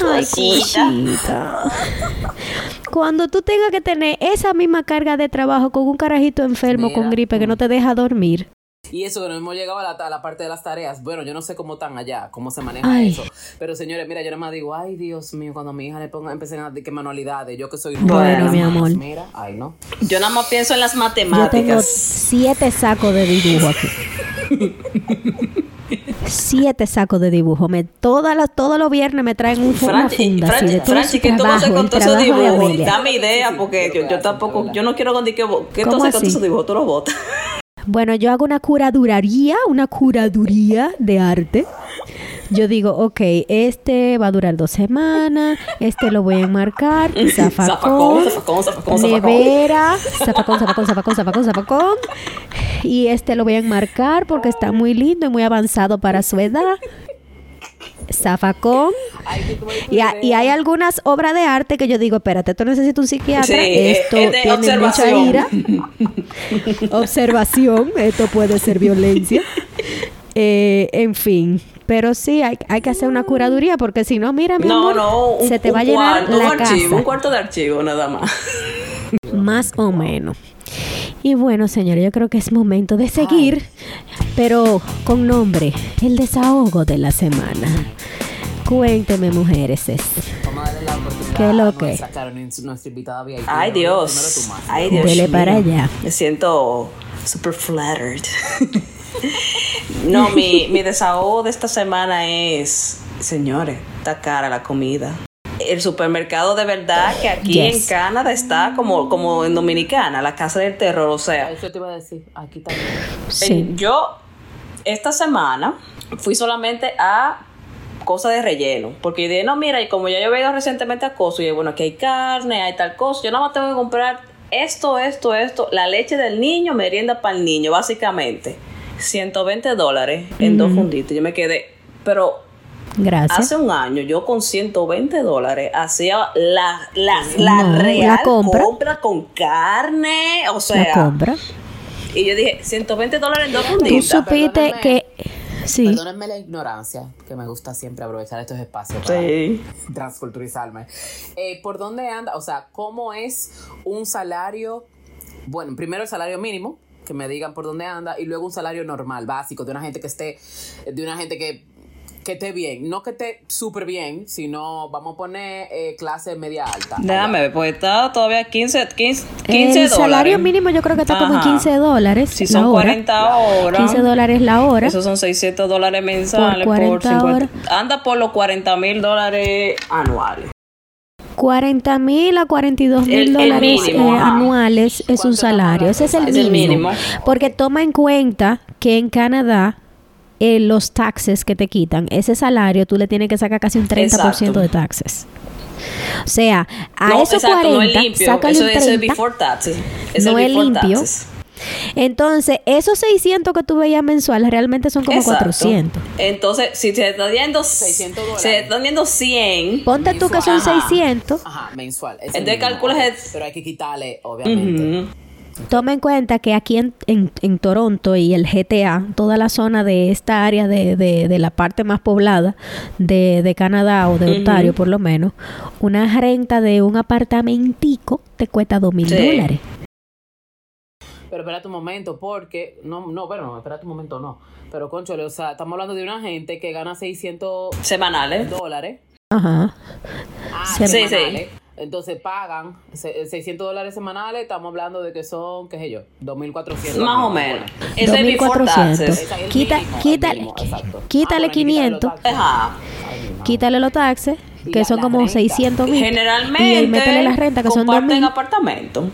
Ay, Cosita. Cuando tú tengas que tener esa misma carga de trabajo con un carajito enfermo con gripe que no te deja dormir. Y eso que no hemos llegado a la, a la parte de las tareas. Bueno, yo no sé cómo están allá, cómo se maneja Ay. eso. Pero señores, mira, yo nada más digo, ay Dios mío, cuando a mi hija le pongan, empecen a decir que manualidades, yo que soy Bueno, mi más, amor. Mira, ay no. Yo nada más pienso en las Yo tengo matemáticas. siete sacos de dibujo aquí. siete sacos de dibujo. Me, todas las, todos los viernes me traen un, Franchi, funda así de Franchi, todo Franchi, su ¿qué tú trabajo, con todos esos trabajo dibujos? Dame idea, porque yo, yo tampoco, yo no quiero con que ¿qué tú ¿Cómo haces con esos dibujos? Tú los botas. Bueno, yo hago una curaduría, una curaduría de arte. Yo digo, ok, este va a durar dos semanas, este lo voy a enmarcar, zafacón, Zafacón, zafacón, nevera, zafacón, zafacón, zafacón, zafacón, zafacón. Y este lo voy a enmarcar porque está muy lindo y muy avanzado para su edad. Zafacón. Y, hay algunas obras de arte que yo digo, espérate, esto necesita un psiquiatra, Sí, esto es tiene mucha ira. Observación, esto puede ser violencia. Eh, en fin, pero sí, hay, hay que hacer una curaduría porque si no, mira, mi No, amor, no, un, se te va a llenar cuarto, la un archivo, casa, un cuarto de archivo nada más. más o menos. Y bueno, señores, yo creo que es momento de seguir, pero con nombre, el desahogo de la semana. Cuénteme, mujeres. es- Vamos a darle la oportunidad ¿Qué es lo que? nuestra invitada. Ay, Dios. Ay, Dios Dele para allá. Me siento super flattered. no, mi, mi desahogo de esta semana es, señores, está cara la comida. El supermercado de verdad que aquí Yes. en Canadá está como, como en Dominicana, la casa del terror, o sea, Eso te iba a decir. Aquí también. Sí. Yo esta semana fui solamente a cosas de relleno, porque yo dije, no, mira, y como ya yo he ido recientemente a Coso, y dije, bueno, aquí hay carne, hay tal cosa, yo nada más tengo que comprar esto, esto, esto, la leche del niño, merienda para el niño, básicamente. 120 dólares en dos funditos. Yo me quedé, pero Gracias. hace un año yo con 120 dólares hacía la, la, la No, la real compra. compra con carne, o La sea, compra. y yo dije, 120 dólares en dos Tú funditas. supiste perdóname. que... Sí. Perdónenme la ignorancia, que me gusta siempre aprovechar estos espacios para Sí. transculturizarme. Eh, ¿Por dónde anda? O sea, ¿cómo es un salario? Bueno, primero el salario mínimo, que me digan por dónde anda, y luego un salario normal, básico, de una gente que esté, de una gente que, que esté bien. No que esté súper bien, sino vamos a poner eh, clase media alta. Déjame ver, pues está todavía 15, 15, 15 el dólares. salario mínimo yo creo que está como en Ajá. 15 dólares Si la son hora. 40 horas. 15 dólares la hora. Esos son 600 dólares mensuales Por por, 40 50. horas. Anda por los 40 mil dólares anuales. 40 mil a 42 El- mil el dólares mínimo, eh, anuales es un ¿Cuánto salario. Ese es el? Es el mínimo. mínimo. Porque toma en cuenta que en Canadá eh, los taxes que te quitan, ese salario tú le tienes que sacar casi un 30% Exacto. de taxes. O sea, a no, esos exacto, 40, no es limpio. sácale Eso un es el 30. before taxes. Es no es limpio. taxes. Entonces, esos 600 que tú veías mensuales realmente son como Exacto. 400. Entonces, si te están yendo 600 dólares. Se te están yendo 100. Ponte tú que son Mensual. Ajá. 600. Ajá, mensual. es Entonces calculas Pero hay que quitarle, obviamente. Ujú. Toma en cuenta que aquí en, en- en Toronto y el GTA, toda la zona de esta área de, de- de la parte más poblada de, de Canadá o de. Ontario por lo menos, una renta de un apartamentico te cuesta dos mil Sí. dólares. Pero espérate un momento, porque. No, no, bueno, espérate un momento, no. Pero, conchole, o sea, estamos hablando de una gente que gana 600 Semanales. dólares. Ajá. Ah, Sí. Sí, semanales. Entonces pagan se- 600 dólares semanales, estamos hablando de que son, qué sé yo, 2.400. Más o menos. Ese es before 2400. taxes. Esa es el Quita- quítale- mínimo, quítale Ah, bueno, hay que quitarle los 500. taxes. Ajá. Ay, mi madre. Quítale los taxes, que son como renta. 600 mil. Generalmente Y métele la renta, que son comparten 2000. apartamento.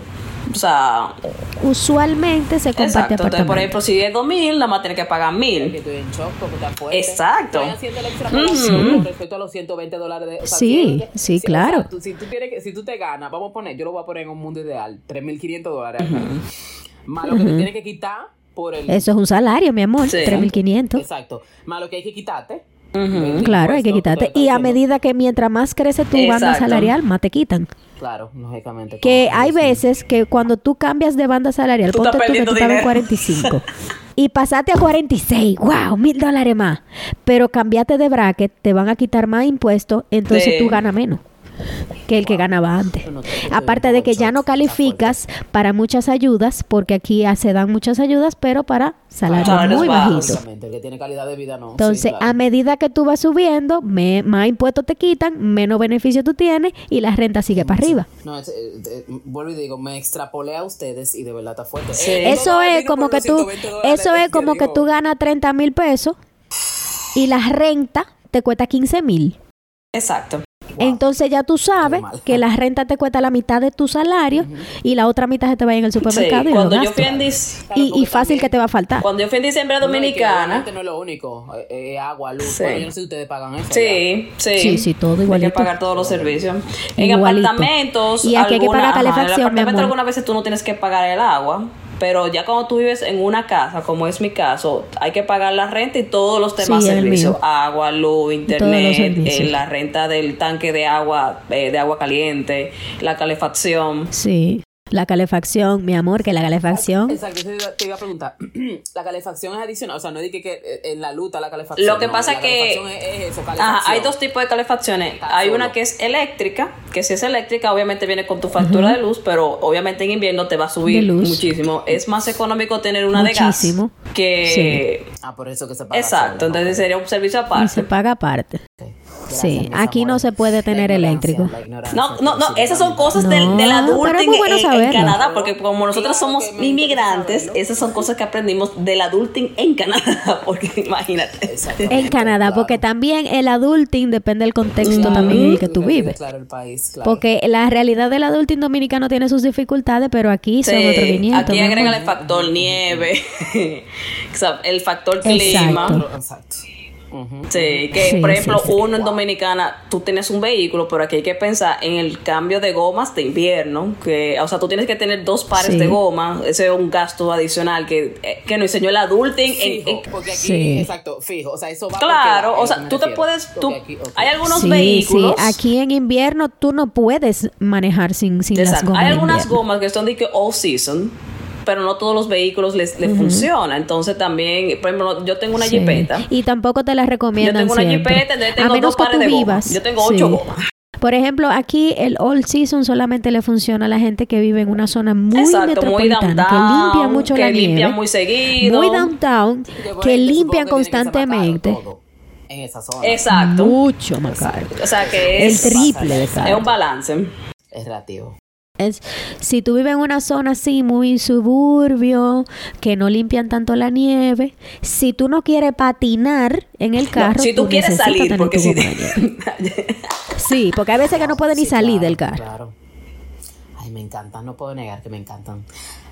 O sea, Usualmente se comparte exacto. Entonces, por ejemplo, si es 2000, nada más tienes que pagar que 1000. estoy en shock porque está fuerte. Exacto. Respecto a los 120 dólares de. o sea, Sí, si- sí, o sea, claro. tú- si, tú tienes que- si tú te ganas, vamos a poner, yo lo voy a poner en un mundo ideal, 3.500 dólares. Más lo que te tienes que quitar por el. Eso es un salario, mi amor, Sí. 3.500. Exacto. Más lo que hay que quitarte. Claro, hay que quitarte. Y a medida que mientras más crece tu banda salarial, más te quitan. Claro, lógicamente. Que hay sí. veces que cuando tú cambias de banda salarial, Tú ponte tú que tú estabas en dinero. 45 y pasaste a 46, wow, mil dólares más. Pero cambiaste de bracket, te van a quitar más impuestos, entonces Sí. tú ganas menos que el que ganaba antes. Aparte de que ya no calificas para muchas ayudas, porque aquí ya se dan muchas ayudas, pero para salarios muy bajos. bajitos. Lógicamente, el que tiene calidad de vida no. Entonces, a medida que tú vas subiendo, me- más impuestos te quitan, menos beneficio tú tienes y la renta sigue para arriba. No, es- eh, eh, vuelvo y digo, me extrapolé a ustedes y de verdad está fuerte. Sí. Eh, Eso es como que tú, 120 dólares eso es como que tú ganas 30 mil pesos y la renta te cuesta 15 mil. Exacto. Entonces ya tú sabes que la renta te cuesta la mitad de tu salario y la otra mitad se te va en el Sí, supermercado y lo cuando yo fui en y, y fácil también- que te va a faltar. cuando yo fui en diciembre a No, y que Dominicana, no es lo único, eh, eh, agua, luz. Sí. Bueno, yo no sé si ustedes pagan eso. Sí, sí. Sí, sí, todo Hay igualito. que pagar todos los servicios. En Igualito. apartamentos. Y aquí hay que pagar ajá, calefacción, En el mi apartamento amor. algunas veces tú no tienes que pagar el agua. Pero ya cuando tú vives en una casa, como es mi caso, hay que pagar la renta y todos los demás Sí, servicios. Agua, luz, internet, eh, la renta del tanque de agua, eh, de agua caliente, la calefacción. Sí. La calefacción, mi amor, que la calefacción. Exacto, te iba- a preguntar. la calefacción es adicional, o sea, no es de que, que eh, en la luta la calefacción. Lo que no, pasa la que calefacción es, es eso, Ajá, calefacción. hay dos tipos de calefacciones. Está Hay solo. una que es eléctrica, que si es eléctrica obviamente viene con tu factura de luz, pero obviamente en invierno te va a subir luz. muchísimo. Es más económico tener una Muchísimo. de gas que... Ah, por eso que se paga. Exacto, entonces sería un servicio Y se aparte. paga aparte. Gracias, Sí, aquí no se puede tener eléctrico. No, no, no, sí, esas son cosas del, No, del pero es adulting muy bueno en. Canadá, porque como nosotros somos inmigrantes, esas son cosas que aprendimos del adulting en Canadá, porque imagínate. En Canadá, porque también el adulting depende del contexto también en el que tú vives. Claro, el país, claro. Porque la realidad del adulting dominicano tiene sus dificultades, pero aquí son Sí, otro 500. aquí agregan el factor nieve, el factor clima. Exacto. Exacto. Sí, que Sí, por ejemplo, sí. uno en Dominicana, tú tienes un vehículo, pero aquí hay que pensar en el cambio de gomas de invierno, que, o sea, tú tienes que tener dos pares Sí. de goma, ese es un gasto adicional que, eh, que nos enseñó el adulting. en- Fijo, en- porque aquí, Sí. exacto, fijo. O sea, eso va claro, porque o sea, tú te puedes, tú, Porque aquí, ok. hay algunos Sí, vehículos. sí, aquí en invierno tú no puedes manejar sin, sin las gomas. Hay algunas gomas que son de que all season, pero no todos los vehículos les, les funciona. Entonces también, por ejemplo, yo tengo una Sí. jipeta. Y tampoco te las Yo recomiendan tengo una siempre. jipeta, entonces A tengo menos dos que pares tú de goma. vivas. Yo tengo ocho Sí. gomas. Por ejemplo, aquí el all season solamente le funciona a la gente que vive en una zona muy Exacto, muy metropolitana, que limpia mucho que la limpian nieve. muy seguido. Muy downtown, que limpian que caro constantemente. En esa zona. Exacto. Mucho más caro. O sea que El es, triple de es caro. un balance. Es relativo. Es, si tú vives en una zona así muy suburbio, que no limpian tanto la nieve, si tú no quieres patinar en el No, carro, si tú quieres necesitas salir, porque si. Sí, porque hay veces que no puedes ni salir claro, del carro. Claro. Ay, me encantan, no puedo negar que me encantan.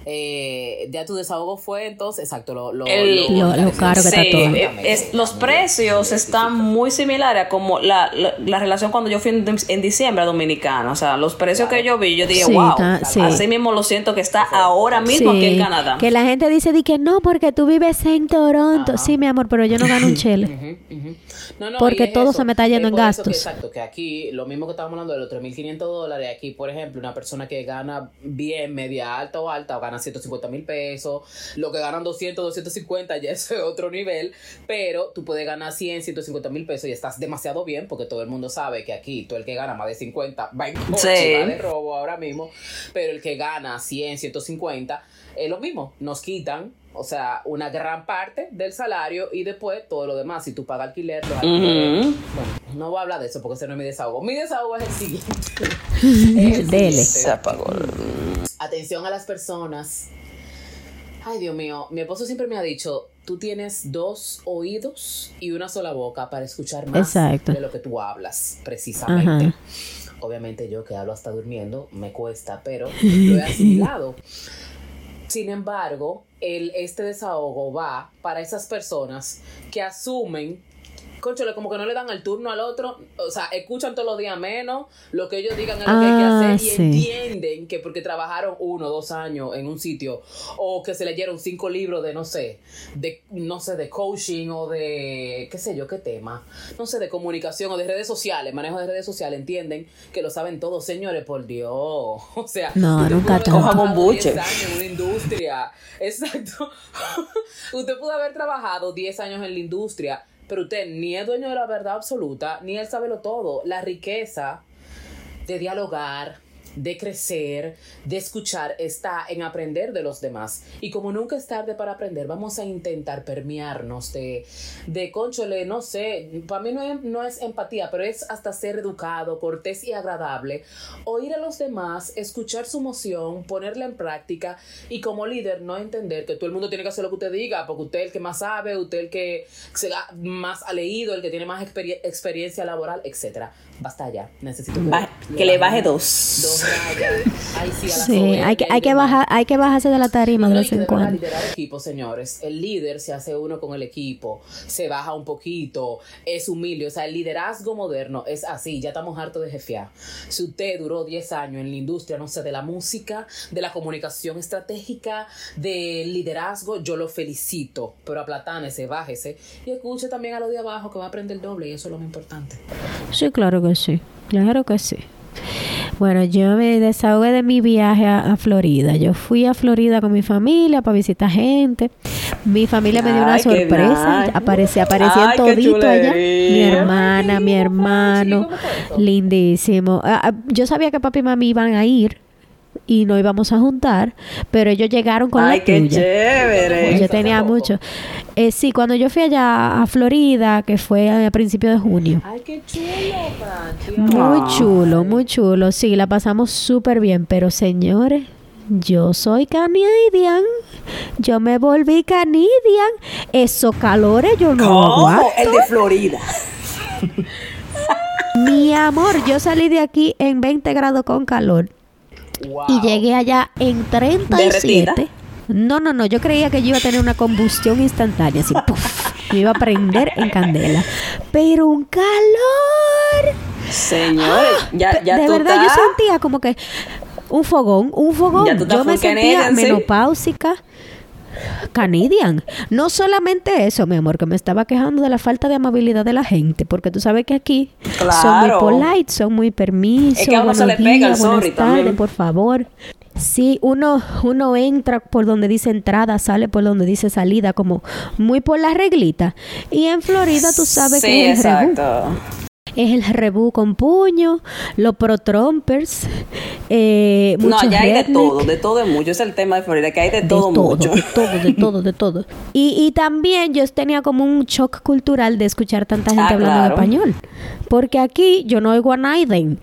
Eh, ya tu desahogo fue entonces, exacto, lo, lo, El- Lo- lo caro que está Sí, todo. eh, es- los precios están muy similares a como la, la, la relación cuando yo fui en, en diciembre a Dominicana. O sea, los precios que yo vi, yo dije, Sí, wow, está- sí. así mismo lo siento que está ahora mismo aquí en Canadá. Que la gente dice di que no, porque tú vives en Toronto. Sí, mi amor, pero yo no gano un chele. Ujú, ujú. No, no, Porque es todo eso. se me está yendo en gastos. que, exacto, que aquí, lo mismo que estábamos hablando de los 3.500 dólares, aquí, por ejemplo, una persona que gana bien, media alta o alta, o gana 150 mil pesos, lo que ganan 200, 250, ya es otro nivel, pero tú puedes ganar 100, 150 mil pesos y estás demasiado bien, porque todo el mundo sabe que aquí, todo el que gana más de 50 va en coche, Sí. va de robo ahora mismo, pero el que gana 100, 150, es lo mismo, nos quitan. O sea, una gran parte del salario y después todo lo demás. Si tú pagas alquiler, los alquileres- bueno, no voy a hablar de eso porque ese no es mi desahogo. Mi desahogo es el siguiente. Dele. Se apagó. Atención a las personas. Ay, Dios mío, mi esposo siempre me ha dicho, tú tienes dos oídos y una sola boca para escuchar más Exacto. de lo que tú hablas, precisamente. Ajá. Obviamente yo que hablo hasta durmiendo, me cuesta, pero lo he asimilado. Sin embargo, el, este desahogo va para esas personas que asumen, conchole, como que no le dan el turno al otro, o sea, escuchan todos los días menos, lo que ellos digan es lo que hay que Ah, hacer y sí. entienden que porque trabajaron uno o dos años en un sitio o que se leyeron cinco libros de, no sé, de, no sé, de coaching o de, qué sé yo, qué tema, no sé, de comunicación o de redes sociales, manejo de redes sociales, entienden que lo saben todos, señores, por Dios. O sea, No, nunca. 10 años en una industria. Exacto. usted pudo haber trabajado 10 años en la industria, pero usted ni es dueño de la verdad absoluta, ni él sabe lo todo. La riqueza de dialogar, de crecer, de escuchar, está en aprender de los demás. Y como nunca es tarde para aprender, vamos a intentar permearnos de, de conchole, no sé, para mí no es, no es empatía, pero es hasta ser educado, cortés y agradable, oír a los demás, escuchar su emoción, ponerla en práctica y como líder no entender que todo el mundo tiene que hacer lo que usted diga, porque usted es el que más sabe, usted es el que más ha leído, el que tiene más experie- experiencia laboral, etcétera. Basta ya, necesito Ba- que le baje dos. Dos rayas. Ay, sí, a la Sí, soberbia hay que, hay que bajar, hay que bajarse de la tarima de vez en cuando. liderar equipo, señores. El líder se hace uno con el equipo, se baja un poquito, es humilde. O sea, el liderazgo moderno es así. Ya estamos hartos de jefear. Si usted duró 10 años en la industria, no sé, de la música, de la comunicación estratégica, del liderazgo, yo lo felicito. Pero aplatánese, bájese y escuche también a lo de abajo que va a aprender el doble y eso es lo más importante. Sí, claro que sí. Claro que sí. Bueno, yo me desahogué de mi viaje a, a Florida. Yo fui a Florida con mi familia para visitar gente. Mi familia me dio una Ay, sorpresa. nice. Aparecía, aparecían Ay, todito allá. Mi hermana, mi hermano. Lindísimo. Ah, ah, yo sabía que papi y mami iban a ir y no íbamos a juntar, pero ellos llegaron con Ay, la qué tuya. chévere. Yo tenía mucho. Eh, sí, cuando yo fui allá a Florida, que fue a principios de junio. Ay, qué chulo. Muy Ay. chulo, muy chulo. Sí, la pasamos súper bien. Pero señores, yo soy canadian. Yo me volví canadian. Esos calores yo no ¿Cómo? aguanto. El de Florida. Mi amor, yo salí de aquí en 20 grados con calor. Wow. Y llegué allá en 37. ¿Derretida? No, no, no. Yo creía que yo iba a tener una combustión instantánea. Así, ¡puf! Me iba a prender en candela. Pero un calor. Señores, ya, Pe- ya de tú verdad estás- yo sentía como que un fogón, un fogón. Ya tú Yo me sentía Canadian, ¿sí? Canadian. No solamente eso, mi amor, que me estaba quejando de la falta de amabilidad de la gente, porque tú sabes que aquí son muy polite, son muy permisos. Es que a uno se le pega el días, buenas sorry tardes, también. por favor. Sí, uno, uno entra por donde dice entrada, sale por donde dice salida, como muy por la reglita. Y en Florida tú sabes sí, que es exacto. Es el rebú con puño, los pro-trumpers, eh, No, allá hay de todo, de todo es mucho. Es el tema de Florida, que hay de, de todo, mucho. de todo, de todo, de todo. Y, y también yo tenía como un shock cultural de escuchar tanta gente Ah, hablando claro. español. Porque aquí yo no oigo a nadie.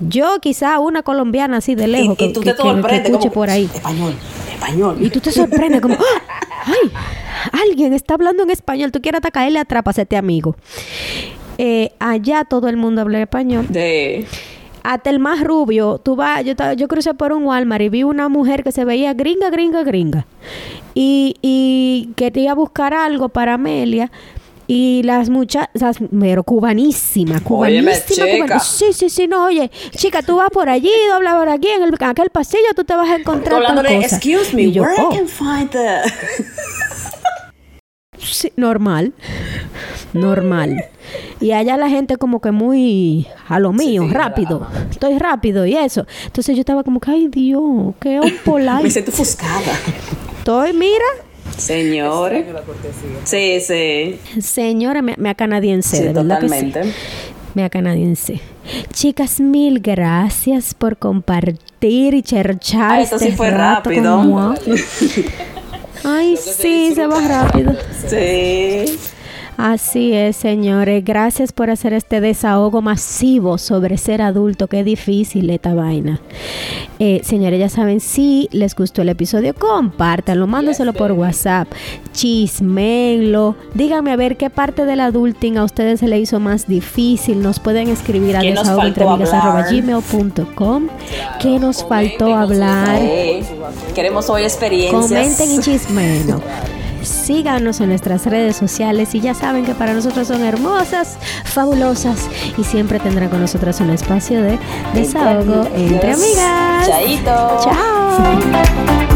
Yo quizá una colombiana así de lejos y que, tú que- te que- escuche como, por ahí. Español, español. Y tú te sorprendes como, ¡Ah! ¡ay! Alguien está hablando en español, tú quieres atacarle, atrápasete amigo. Eh, allá todo el mundo habla español. De... Hasta el más rubio, tú vas, yo, yo crucé por un Walmart y vi una mujer que se veía gringa, gringa, gringa. Y, y quería buscar algo para Amelia. Y las muchachas, pero cubanísima, Óyeme, cubanísima, cubana- Sí, sí, sí, no, oye, chica, tú vas por allí, dobla por aquí, en, el, en aquel pasillo, tú te vas a encontrar tal cosa. excuse me, Y yo, where "Oh". I can find the... Sí, normal. Normal. Y allá la gente como que muy a lo mío, sí, rápido. Estoy rápido y eso. Entonces yo estaba como que, ay Dios, qué un Me polite. siento ofuscada. Estoy, mira, Señores. Sí, sí. señora, me, me canadiense, Sí, de verdad que sí. totalmente. Me canadiense. Chicas, mil gracias por compartir y cherchar esto este sí fue rato rápido. Ay, sí, se va rápido. Sí. Así es, señores. Gracias por hacer este desahogo masivo sobre ser adulto. Qué difícil esta vaina. Eh, señores, ya saben, si les gustó el episodio, compártanlo, mándenselo por WhatsApp, chismenlo. Díganme a ver qué parte del adulting a ustedes se le hizo más difícil. Nos pueden escribir a ¿Qué nos faltó desahogoentreamigas.gmail.com ¿Qué nos faltó hablar? Queremos hoy experiencias. Comenten y chismeno. Síganos en nuestras redes sociales y ya saben que para nosotros son hermosas, fabulosas y siempre tendrán con nosotras un espacio de desahogo entre amigas. Chaito. Chao.